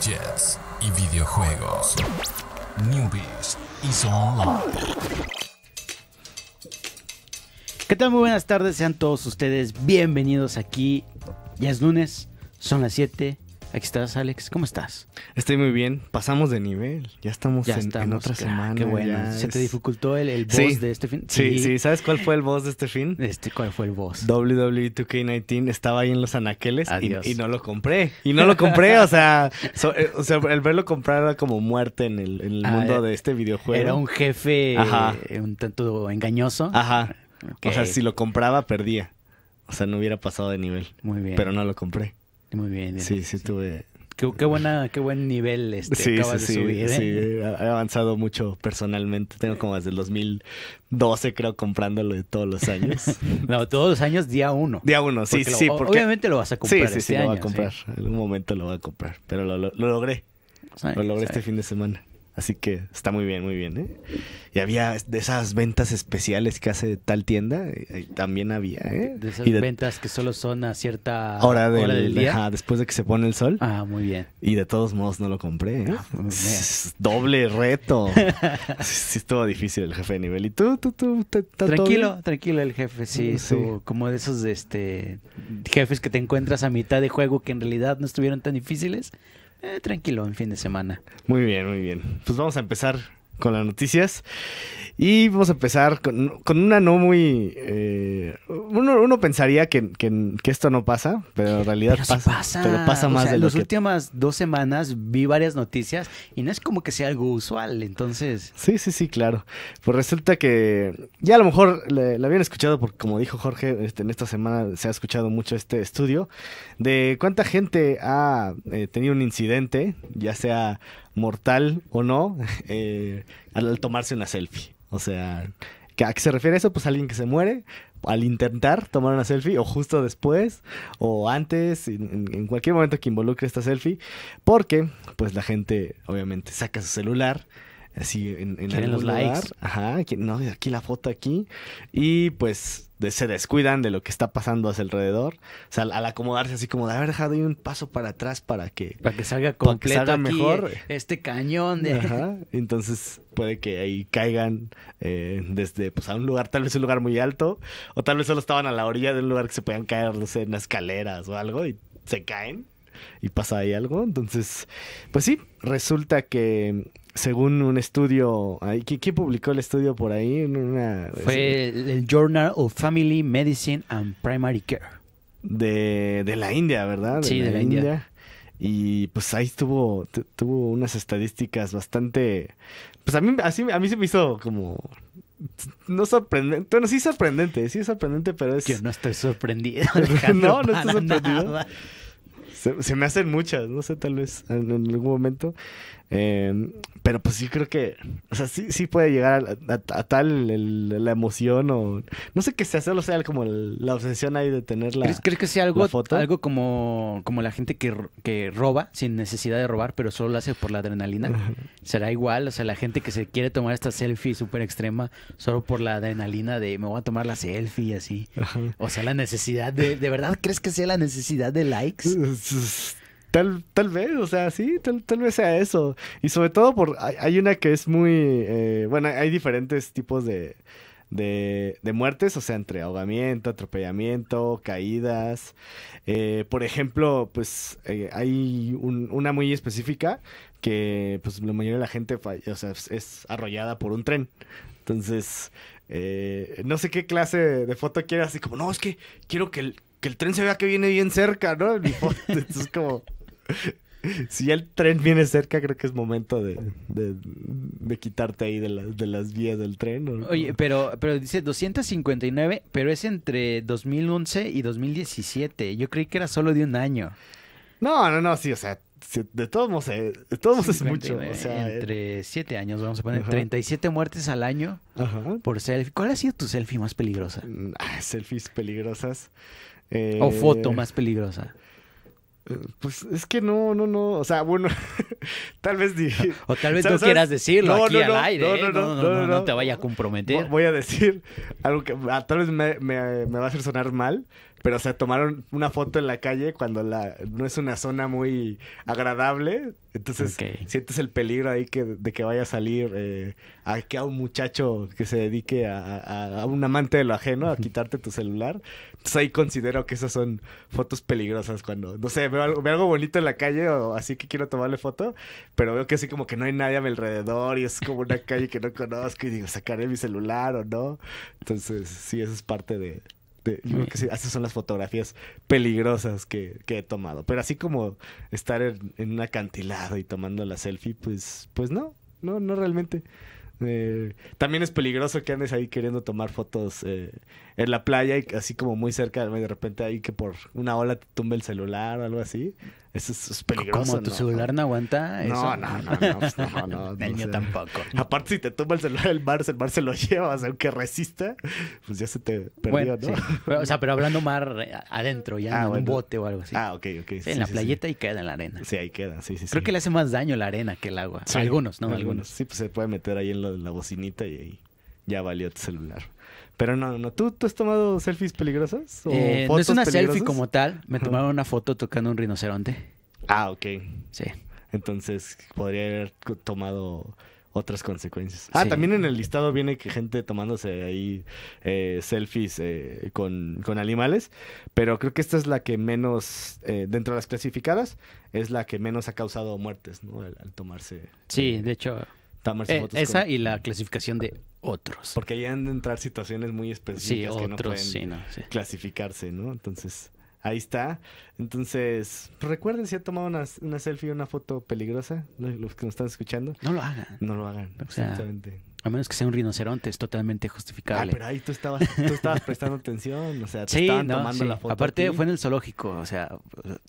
gadgets y videojuegos. Newbies y Online. ¿Qué tal? Muy buenas tardes, sean todos ustedes bienvenidos aquí. Ya es lunes, son las 7. Aquí estás, Alex. ¿Cómo estás? Estoy muy bien. Pasamos de nivel. Ya estamos, Ya en, en estamos. otra Ah, semana. Qué bueno. ¿Se te dificultó el, el boss Sí. de este fin? Sí, sí, ¿Sabes cuál fue el boss de este fin? Este, ¿Cuál fue el boss? WWE 2K19 estaba ahí en los anaqueles y, y no lo compré. Y no lo compré, o sea, so- eh, o sea, el verlo comprar era como muerte en el, en el Ah, mundo eh, de este videojuego. Era un jefe Ajá. eh, un tanto engañoso. Ajá. O sea, si lo compraba, perdía. O sea, no hubiera pasado de nivel. Muy bien. Pero no lo compré. Muy bien. bien. Sí, sí, tuve. Qué, qué buena, qué buen nivel este, Sí, sí, acabas de sí, subir. ¿eh? sí, he avanzado mucho personalmente. Tengo como desde el 2012, creo, comprándolo de todos los años. No, todos los años día uno. Día uno, sí, lo- sí, porque... Obviamente lo vas a comprar Sí, sí, este sí, lo año. voy a comprar. En algún momento lo voy a comprar. Pero lo, lo- lo logré. Sí, Lo logré sí. este fin de semana. Así que está muy bien, muy bien, ¿eh? Y había de esas ventas especiales que hace tal tienda. eh, También había, ¿eh? De esas y de ventas que solo son a cierta hora del, del día. ajá, después de que se pone el sol. Ah, muy bien. Y de todos modos no lo compré, ¿eh? Ah, Doble reto. sí, estuvo difícil el jefe de nivel. ¿Y tú, tú, tú? ¿Te- está todo Tranquilo, tranquilo el jefe, sí, Sí. como de esos este jefes que te encuentras a mitad de juego que en realidad no estuvieron tan difíciles. Eh, tranquilo, en fin de semana. Muy bien, muy bien. Pues vamos a empezar con las noticias. Y vamos a empezar con, con una no muy... eh, uno, uno pensaría que, que- que esto no pasa, pero en realidad Pero sí pasa, pasa. Pero pasa O más sea, de en lo las que... últimas dos semanas vi varias noticias y no es como que sea algo usual, entonces... Sí, sí, sí, claro. Pues resulta que ya a lo mejor le habían escuchado, porque como dijo Jorge, este, en esta semana se ha escuchado mucho este estudio, de cuánta gente ha eh, tenido un incidente, ya sea mortal o no, eh, al, tomarse una selfie. O sea, ¿que- ¿a qué se refiere eso? Pues alguien que se muere al intentar tomar una selfie, o justo después, o antes, en- en cualquier momento que involucre esta selfie, porque pues la gente obviamente saca su celular así en, en algún los lugar. likes. Ajá, que- no, aquí la foto aquí. Y pues de- se descuidan de lo que está pasando a su alrededor. O sea, al, al acomodarse así como de haber dejado ahí un paso para atrás para que... Para que salga Para que completo salga aquí, mejor. este cañón de... Ajá, entonces puede que ahí caigan eh, desde pues a un lugar, tal vez un lugar muy alto, o tal vez solo estaban a la orilla de un lugar que se podían caer, no sé, en escaleras o algo, y se caen y pasa ahí algo. Entonces, pues sí, resulta que según un estudio, ahí, ¿qui- ¿quién publicó el estudio por ahí? Una, Fue el, el Journal of Family Medicine and Primary Care. de, de la India, ¿verdad? Sí, de la India. Y pues ahí tuvo, tu- tuvo unas estadísticas bastante... Pues a mí, así, a mí se me hizo como... No sorprendente. Bueno, sí sorprendente, sí sorprendente, pero es... Que no estoy sorprendido. No, no estoy sorprendido. Se, se me hacen muchas, no sé, tal vez en, en algún momento. Eh, pero pues sí creo que, o sea, sí, sí puede llegar a, a- a tal el- la emoción o... No sé qué sea, solo sea como el- la obsesión ahí de tener la... ¿Crees, crees que sea algo, foto? algo como, como la gente que, que roba sin necesidad de robar, pero solo lo hace por la adrenalina? ¿Será igual? O sea, la gente que se quiere tomar esta selfie súper extrema solo por la adrenalina de me voy a tomar la selfie y así. Ajá. O sea, la necesidad de... ¿De verdad crees que sea la necesidad de likes? Tal, tal vez, o sea, sí, tal, tal vez sea eso. Y sobre todo por, hay, hay una que es muy, eh, bueno, hay diferentes tipos de, de, muertes, o sea, entre ahogamiento, atropellamiento, caídas. Eh, por ejemplo, pues eh, hay un- una muy específica que pues la mayoría de la gente o sea, es, arrollada por un tren. Entonces, eh, no sé qué clase de foto quiere, así como, no, es que quiero que el, que el tren se vea que viene bien cerca, ¿no? Entonces, como, si ya el tren viene cerca, creo que es momento de, de, de quitarte ahí de, la- de las vías del tren. ¿o? Oye, pero, pero dice 259, pero es entre 2011 y 2017. Yo creí que era solo de un año. No, no, no, sí, o sea, de todos modos, eh, de todos modos es mucho. 59, O sea, eh, entre 7 años, vamos a poner Ajá. 37 muertes al año ajá. por selfie. ¿Cuál ha sido tu selfie más peligrosa? Mm, ah, selfies peligrosas. Eh, O foto más peligrosa. Pues es que no, no, no. O sea, bueno, tal vez O tal vez no quieras decirlo No, aquí no, al aire. no, no, No, no, te vaya a comprometer. Voy a decir algo que ah, tal vez me, me- me va a hacer sonar mal, pero o sea, tomaron una foto en la calle cuando la no es una zona muy agradable, entonces Ok. sientes el peligro ahí que, de que vaya a salir eh, a que a un muchacho que se dedique a, a- a un amante de lo ajeno a quitarte tu celular. Entonces ahí considero que esas son fotos peligrosas cuando, no sé, veo algo, veo algo bonito en la calle o así que quiero tomarle foto, pero veo que así como que no hay nadie a mi alrededor y es como una calle que no conozco y digo, sacaré mi celular o no. Entonces, sí, eso es parte de... de- esas son las fotografías peligrosas que, que he tomado. Pero así como estar en, en un acantilado y tomando la selfie, pues, pues no, no, no realmente. Eh, también es peligroso que andes ahí queriendo tomar fotos eh, en la playa y así como muy cerca de repente ahí que por una ola te tumbe el celular o algo así. Eso es, es peligroso. Como tu ¿no? celular no aguanta eso. No, no, no, no, pues no, no, El mío tampoco. Aparte, si te tumba el celular el mar, el mar se lo lleva, o sea, aunque resista, pues ya se te perdió, Bueno, ¿no? sí. Pero, o sea, pero hablando mar eh, adentro, ya Ah, en bueno. un bote o algo así. Ah, ok, ok. Sí, sí, en la playeta y queda en la arena. Sí. Ahí queda, sí, sí. Creo que le hace más daño la arena que el agua. Sí, algunos, ¿no? Algunos. Sí, pues se puede meter ahí en, lo- en la bocinita y ahí ya valió tu celular. Pero no, no. ¿Tú, tú has tomado selfies peligrosas? ¿O Eh, no es fotos una selfie como tal. Me tomaron una foto tocando un rinoceronte. Ah, ok. Sí. Entonces podría haber tomado otras consecuencias. Ah, Sí. también en el listado viene que gente tomándose ahí eh, selfies eh, con, con animales, pero creo que esta es la que menos, eh, dentro de las clasificadas, es la que menos ha causado muertes, ¿no? Al, al tomarse, Sí, de hecho, eh, fotos esa con- y la clasificación de otros. Porque ahí han de entrar situaciones muy Sí, específicas que no pueden sí, no, sí. clasificarse, ¿no? Entonces, ahí está. Entonces, pues, recuerden si han tomado una, una selfie o una foto peligrosa, lo- los que nos están escuchando. No lo hagan. No lo hagan, O sea, exactamente. A menos que sea un rinoceronte, es totalmente Ah, justificable. pero ahí tú estabas, tú estabas prestando atención, o sea, te Sí, estaban no, tomando sí. la foto. Aparte fue en el zoológico, o sea,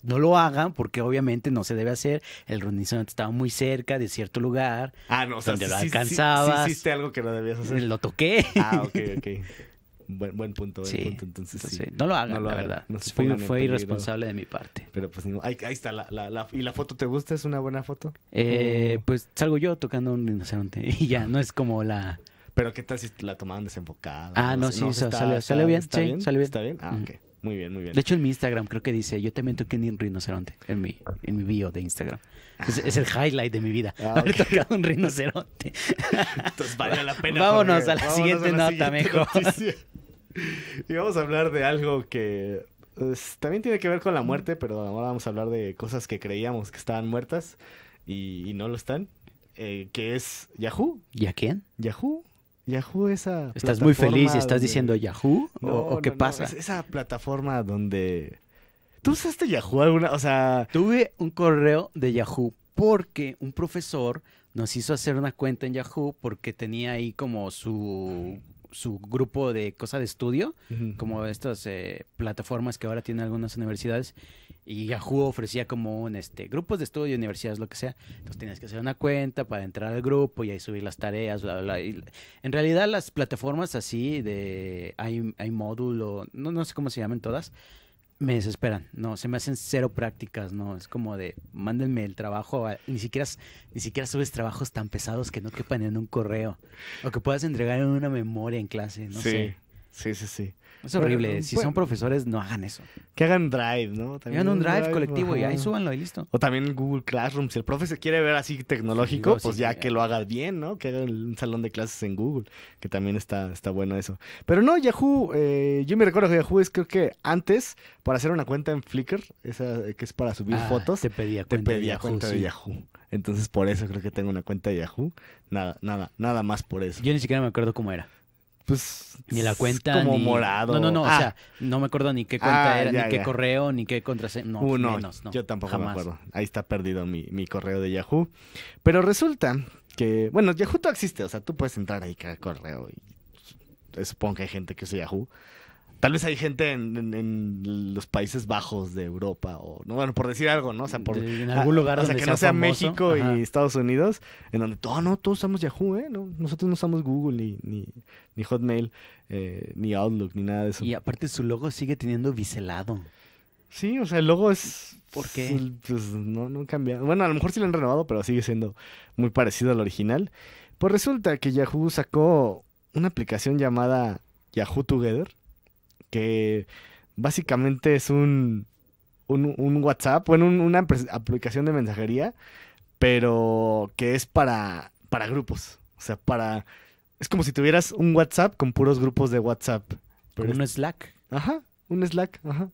no lo hagan porque obviamente no se debe hacer. El rinoceronte estaba muy cerca de cierto lugar, Ah, no, o sea, donde sí, lo sí, sí, sí, alcanzabas. hiciste algo que no debías hacer. lo toqué. Ah, ok, ok. Buen, buen punto, buen Sí, punto. Entonces, sí. No lo hagan, No lo la hagan, verdad. no se fue irresponsable de mi parte. Pero pues ahí, ahí está. La, la, la- ¿Y la foto te gusta? ¿Es una buena foto? Eh. Pues salgo yo tocando un rinoceronte y ya, no es como la... Pero ¿qué tal si la tomaban desenfocada? Ah, no, sí, sa- salió- salió bien, ¿está sí, salió bien. ¿Está bien? Ah, ok. Muy bien, muy bien. De hecho, en mi Instagram creo que dice, yo también toqué un rinoceronte en mi, en mi bio de Instagram. Es, es el highlight de mi vida, Ah, haber tocado un rinoceronte. Entonces vale la pena. Vámonos Jorge. a la siguiente nota, mejor. Y vamos a hablar de algo que pues, también tiene que ver con la muerte, pero ahora vamos a hablar de cosas que creíamos que estaban muertas y, y no lo están. eh, que es Yahoo. ¿Y a quién? Yahoo. Yahoo esa ¿Estás muy feliz y estás donde- diciendo Yahoo? ¿O, No, o qué no, no, pasa? es- esa plataforma donde... ¿Tú usaste Yahoo alguna? O sea... Tuve un correo de Yahoo porque un profesor nos hizo hacer una cuenta en Yahoo porque tenía ahí como su, su grupo de cosa de estudio, como estas eh, plataformas que ahora tienen algunas universidades. Y Yahoo ofrecía como un este, grupos de estudio, universidades, lo que sea. Entonces tenías que hacer una cuenta para entrar al grupo y ahí subir las tareas, bla, bla, bla. Y en realidad las plataformas así de hay, hay módulo, no, no sé cómo se llaman todas, me desesperan. No, se me hacen cero prácticas, no. Es como de, mándenme el trabajo. a- ni siquiera ni siquiera subes trabajos tan pesados que no quepan en un correo. O que puedas entregar en una memoria en clase, no sí. sé. Sí, sí, sí. Es horrible. Si bueno. son profesores, no hagan eso. Que hagan Drive, ¿no? También Hagan un drive colectivo y ahí súbanlo y listo. O también Google Classroom. Si el profe se quiere ver así tecnológico, pues sí, ya sí. que lo haga bien, ¿no? Que haga un salón de clases en Google, que también está, está bueno eso. Pero no, Yahoo, eh, yo me recuerdo que Yahoo es creo que antes, para hacer una cuenta en Flickr, esa que es para subir Ah, fotos, Te pedía te cuenta de pedía Yahoo, cuenta de. Yahoo. Entonces por eso creo que tengo una cuenta de Yahoo. Nada, nada, nada más por eso. Yo ni siquiera me acuerdo cómo era. Pues Ni la cuenta. como ni- morado. No, no, no. Ah, O sea, no me acuerdo ni qué cuenta Ah, era, ya, ni qué ya. correo, ni qué contraseña. No, Uh, no, menos, no. yo tampoco me acuerdo. Ahí está perdido mi, mi correo de Yahoo. Pero resulta que, bueno, Yahoo todo existe, o sea, tú puedes entrar ahí cada correo y supongo que hay gente que usa Yahoo. Tal vez hay gente en, en- en los Países Bajos de Europa o, no, bueno, por decir algo, ¿no? O sea, por... En algún lugar o sea, que no sea famoso. México Ajá. y Estados Unidos, en donde, oh, no, todos usamos Yahoo, ¿eh? No, nosotros no usamos Google ni, ni, ni Hotmail, eh, ni Outlook, ni nada de eso. Y aparte su logo sigue teniendo biselado. Sí, o sea, el logo es. ¿Por qué? Pues no, no cambia. Bueno, a lo mejor sí lo han renovado, pero sigue siendo muy parecido al original. Pues resulta que Yahoo sacó una aplicación llamada Yahoo Together, que básicamente es un, un, un WhatsApp, bueno, un- una aplicación de mensajería, pero que es para, para grupos. O sea, para... Es como si tuvieras un WhatsApp con puros grupos de WhatsApp. Pero Como es- un Slack. Ajá, un Slack, ajá.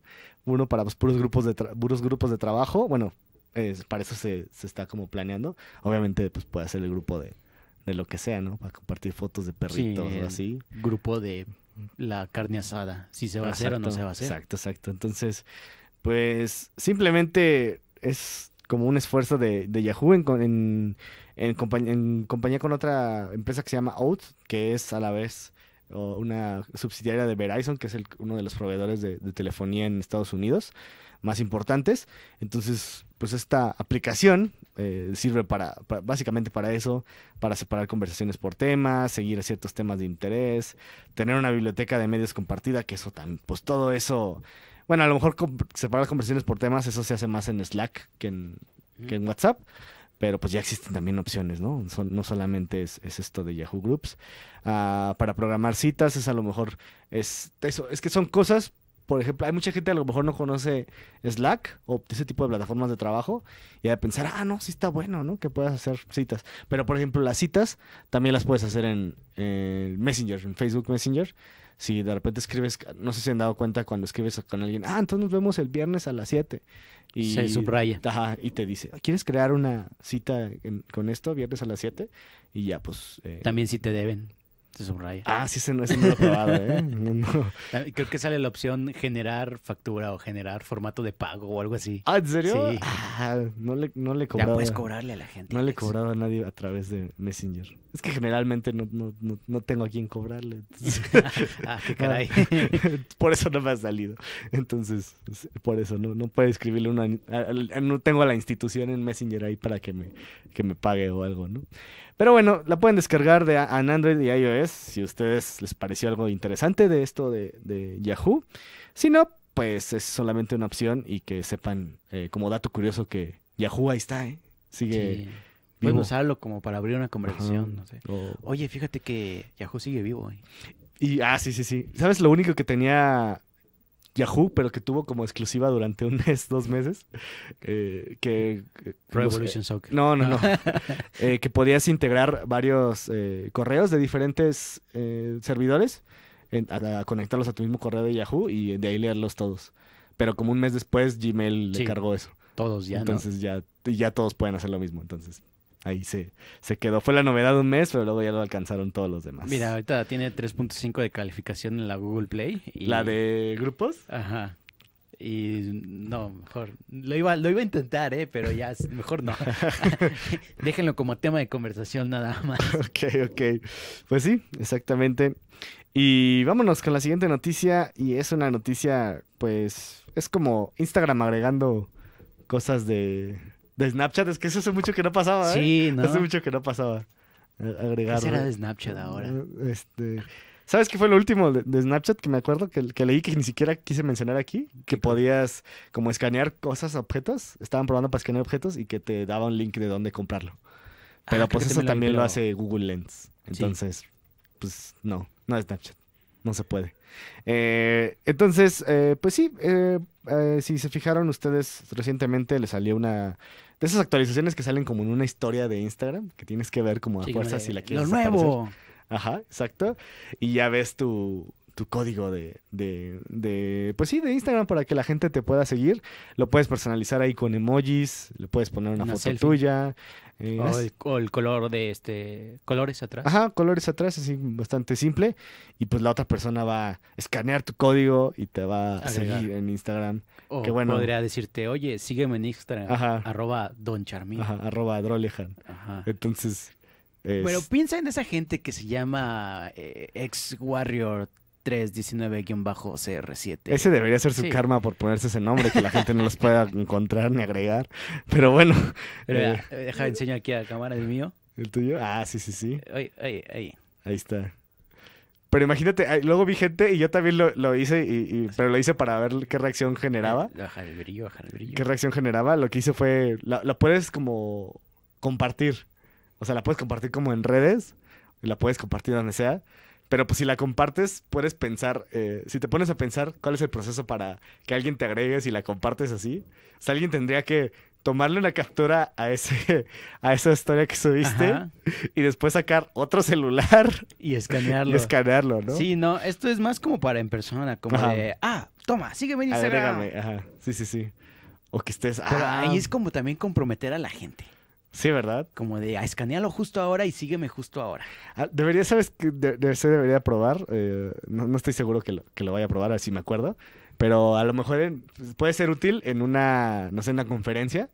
Uno para pues, puros grupos de tra- puros grupos de trabajo. Bueno, es- para eso se, se está como planeando. Obviamente, pues puede ser el grupo de, de lo que sea, ¿no? Para compartir fotos de perritos Sí, o así. Grupo de la carne asada. Si se va a hacer o no se va a hacer. Exacto, exacto. Entonces, pues simplemente es como un esfuerzo de, de Yahoo en, en, en, compañ- en compañía con otra empresa que se llama Out, que es a la vez o, una subsidiaria de Verizon, que es el- uno de los proveedores de, de telefonía en Estados Unidos más importantes. Entonces, pues esta aplicación eh, sirve para, para- básicamente para eso, para separar conversaciones por temas, seguir ciertos temas de interés, tener una biblioteca de medios compartida, que eso tan, pues todo eso, bueno, a lo mejor separar conversaciones por temas, eso se hace más en Slack que en, que en WhatsApp, pero pues ya existen también opciones, ¿no? No solamente es, es esto de Yahoo Groups. Ah, para programar citas es a lo mejor, es eso, es que son cosas, por ejemplo, hay mucha gente a lo mejor no conoce Slack o ese tipo de plataformas de trabajo y de pensar, ah, no, sí está bueno, ¿no? Que puedas hacer citas. Pero, por ejemplo, las citas también las puedes hacer en, en Messenger, en Facebook Messenger. Si de repente escribes, no sé si han dado cuenta cuando escribes con alguien, ah, entonces nos vemos el viernes a las 7. Y, Se subraya. Ajá, y te dice, ¿quieres crear una cita en- con esto, viernes a las 7? Y ya, pues... eh, También si te deben. Se subraya. Ah, sí, ese no, ese no lo he probado, ¿eh? No, no. También Creo que sale la opción generar factura o generar formato de pago o algo así. Ah, ¿en serio? Sí. Ah, no le, no le he Ya puedes cobrarle a la gente. No le cobrado a nadie a través de Messenger. Es que generalmente no, no, no, no tengo a quién cobrarle. entonces- ah, qué caray. por eso no me ha salido. Entonces, es- por eso no, no puedo escribirle una... No tengo a la institución en Messenger ahí para que me, que me pague o algo, ¿no? Pero bueno, la pueden descargar de en Android y iOS si a ustedes les pareció algo interesante de esto de, de Yahoo. Si no, pues es solamente una opción y que sepan, eh, como dato curioso, que Yahoo ahí está, ¿eh? Sigue Sí. vivo. Pueden usarlo como para abrir una conversación, no sé. Oye, fíjate que Yahoo sigue vivo. eh. Y, ah, sí, sí, sí. ¿Sabes lo único que tenía Yahoo, pero que tuvo como exclusiva durante un mes, dos meses? Eh, que... que- Pro los- Evolution Soccer. No, no, no. Eh, que podías integrar varios eh, correos de diferentes eh, servidores, en- a, a conectarlos a tu mismo correo de Yahoo y de ahí leerlos todos. Pero como un mes después Gmail Sí, le cargó eso. Todos ya, ¿no? entonces ya, ya todos pueden hacer lo mismo. Entonces ahí se, se quedó. Fue la novedad de un mes, pero luego ya lo alcanzaron todos los demás. Mira, ahorita tiene 3.5 de calificación en la Google Play. Y... La de grupos. Ajá. Y no, mejor. Lo iba, lo iba a intentar, ¿eh? Pero ya, mejor no. Déjenlo como tema de conversación nada más. Ok, ok. Pues sí, exactamente. Y vámonos con la siguiente noticia. Y es una noticia, pues, es como Instagram agregando cosas de, de Snapchat. Es que eso hace mucho que no pasaba, ¿eh? Sí, ¿no? Hace mucho que no pasaba. eh, Agregar. ¿Qué será de Snapchat ahora? Este. ¿Sabes qué fue lo último de, de Snapchat que me acuerdo que, que leí que ni siquiera quise mencionar aquí? Que podías como escanear cosas, objetos. Estaban probando para escanear objetos y que te daba un link de dónde comprarlo. Pero Ah, creo pues eso también lo pero- hace Google Lens. Entonces, pues no, no es Snapchat. No se puede. Eh, entonces, eh, pues sí, eh, eh, si se fijaron ustedes, recientemente le salió una de esas actualizaciones que salen como en una historia de Instagram, que tienes que ver como a Sí, de, si la quieres Lo nuevo. Ajá, exacto. Y ya ves tu, tu código de, de, de, pues sí, de Instagram para que la gente te pueda seguir. Lo puedes personalizar ahí con emojis, le puedes poner una, Una foto selfie. tuya. eh, O el, o el color de este. Colores atrás. Ajá, colores atrás, así bastante simple. Y pues la otra persona va a escanear tu código y te va a Agregar. seguir en Instagram. O qué bueno. podría decirte, oye, sígueme en Instagram. Ajá. Arroba Don Charmín. Ajá, arroba Drolejan. Ajá. Entonces, es- Pero piensa en esa gente que se llama eh, Ex Warrior 319-CR7. ese debería ser su Sí. karma por ponerse ese nombre, que la gente no los pueda encontrar ni agregar. Pero bueno, Pero eh, eh, deja de enseñar aquí a la cámara el mío. ¿el tuyo? Ah, sí, sí, sí. Ay, ay, ay. Ahí está. Pero imagínate, luego vi gente y yo también lo, lo hice, y, y- pero lo hice para ver qué reacción generaba. Baja el brillo, baja el brillo. ¿Qué reacción generaba? Lo que hice fue, la, la puedes como compartir. O sea, la puedes compartir como en redes, y la puedes compartir donde sea, Pero pues si la compartes, puedes pensar, eh, si te pones a pensar cuál es el proceso para que alguien te agregue si la compartes así, o sea, alguien tendría que tomarle una captura a ese a esa historia que subiste Ajá. y después sacar otro celular Y y escanearlo. escanearlo, ¿no? Sí, no, esto es más como para en persona, como Ajá. de, ah, toma, sígueme en Instagram. Agrégame, ajá. Sí, sí, sí. O que estés. Pero ah, ahí es como también comprometer a la gente. Sí, ¿verdad? Como de, ah, escanealo justo ahora y sígueme justo ahora. Ah, Debería, ¿sabes qué? De, de- se debería probar. eh, no, no estoy seguro que lo, que lo vaya a probar, así me acuerdo. Pero a lo mejor en- pues, puede ser útil en una, no sé, en una conferencia.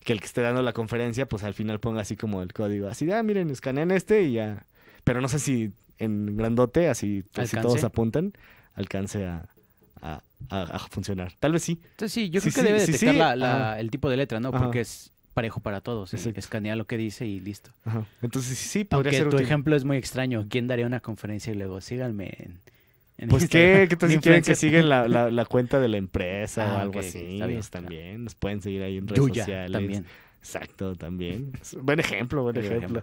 Que el que esté dando la conferencia, pues al final ponga así como el código. Así ah, miren, escanean este y ya. Pero no sé si en grandote, así, pues, si ¿Alcance? todos apuntan, alcance a, a- a- a funcionar. Tal vez sí. Entonces sí, yo Sí, creo que sí, debe detectar sí. la- el tipo de letra, ¿no? Ajá. Porque es parejo para todos. ¿eh? Escanea lo que dice y listo. Ajá. Entonces sí, sí, podría Aunque ser tu útil. ejemplo es muy extraño. ¿Quién daría una conferencia y luego síganme en, en Pues Instagram? qué, ¿qué tal Un si quieren que siguen la, la- la cuenta de la empresa o Ah, algo ok, ok, así? está bien, claro. también nos pueden seguir ahí en redes Yuya sociales. también. Exacto, también. Buen ejemplo, buen Buen ejemplo.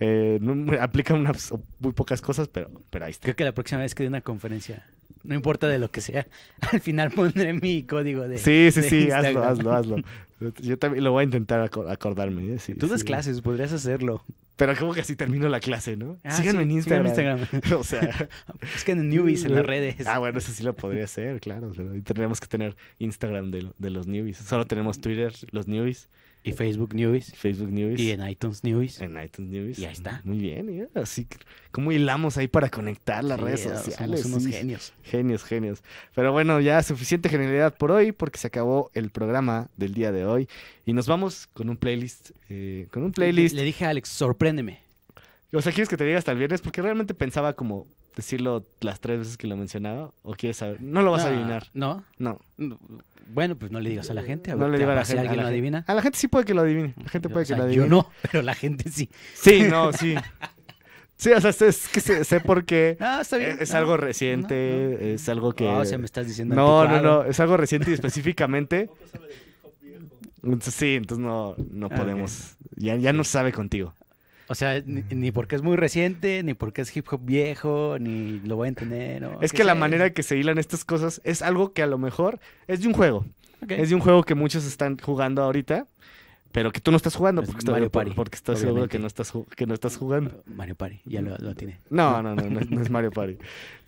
Eh, no- aplican unas, muy pocas cosas, pero, pero ahí está. Creo que la próxima vez que dé una conferencia, no importa de lo que sea, al final pondré mi código de. Sí, sí, de sí, hazlo, Instagram. hazlo, hazlo. Yo también lo voy a intentar aco- acordarme. ¿eh? Sí, Tú das sí. clases, podrías hacerlo. Pero como que así termino la clase, ¿no? Ah, Síganme sí, en síganme Instagram. en Instagram. o sea, Es que en newbies, en las redes. Ah, bueno, eso sí lo podría hacer, claro. Pero tendríamos que tener Instagram de, de los newbies. Solo tenemos Twitter, los newbies, Y Facebook Newbies. Facebook newbies. Y en iTunes Newbies. En iTunes News. Y ahí está. Muy bien, ¿eh? así que, ¿cómo hilamos ahí para conectar las Sí, redes somos sociales? unos Sí, genios. Genios, genios. Pero bueno, ya suficiente genialidad por hoy porque se acabó el programa del día de hoy. Y nos vamos con un playlist. eh, con un playlist. Le dije a Alex, sorpréndeme. O sea, ¿quieres que te diga hasta el viernes? Porque realmente pensaba como decirlo las tres veces que lo mencionaba. ¿O quieres saber? No lo vas a No, adivinar. ¿No? No. Bueno, pues no le digas a la gente. A No le digo a la gente. a alguien la lo gente. adivina. A la gente sí puede que lo adivine. La gente puede O sea, que lo adivine. yo no, pero la gente sí. Sí, no, sí. Sí, o sea, es que sé, sé por qué. Ah, está bien. Es, es No, algo reciente, no, no. es algo que... No, o sea, me estás diciendo No, no, anticuado. no, es algo reciente y específicamente... Entonces, sí, entonces no, no Ah, podemos... Ya, ya no sabe contigo. O sea, ni, ni porque es muy reciente, ni porque es hip hop viejo, ni lo voy a entender. Es que la manera que se hilan estas cosas es algo que a lo mejor es de un juego. Es de un juego que muchos están jugando ahorita, pero que tú no estás jugando porque, está- Mario por- Party, porque estás seguro que no estás, ju- que no estás jugando. Mario Party, ya lo, lo tiene. No, no, no, no, es- no es Mario Party.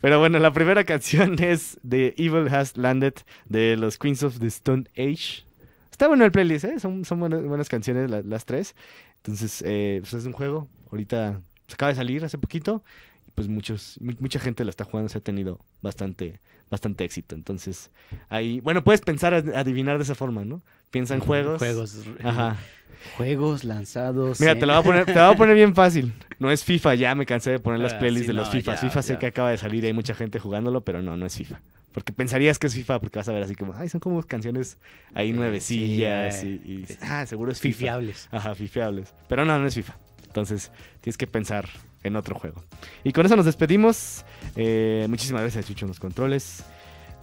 Pero bueno, la primera canción es The Evil Has Landed de los Queens of the Stone Age. Está bueno el playlist, ¿eh? Son, son buenas, buenas canciones la- las tres. Entonces, eh, pues es un juego. Ahorita se acaba de salir hace poquito. Y pues muchos, mu- mucha gente la está jugando. Se ha tenido bastante, bastante éxito. Entonces, ahí, bueno, puedes pensar, ad- adivinar de esa forma, ¿no? Piensa en juegos. Juegos. Ajá. Juegos lanzados. Mira, en- te la voy a poner, te la voy a poner bien fácil. No es FIFA, ya me cansé de poner las Ah, playlists sí, de los no, FIFA. FIFA sé que acaba de salir y hay mucha gente jugándolo, pero no, no es FIFA. Porque pensarías que es FIFA porque vas a ver así como, ay, son como canciones ahí Sí, nuevecillas sí, y, y- sí. ah, seguro es FIFA. Fifiables. Ajá, fifiables. Pero no, no es FIFA. Entonces, tienes que pensar en otro juego. Y con eso nos despedimos. Eh, muchísimas gracias, Chucho, en los controles.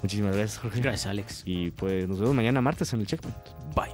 Muchísimas gracias, Jorge. Gracias, Alex. Y pues nos vemos mañana martes en el checkpoint. Bye.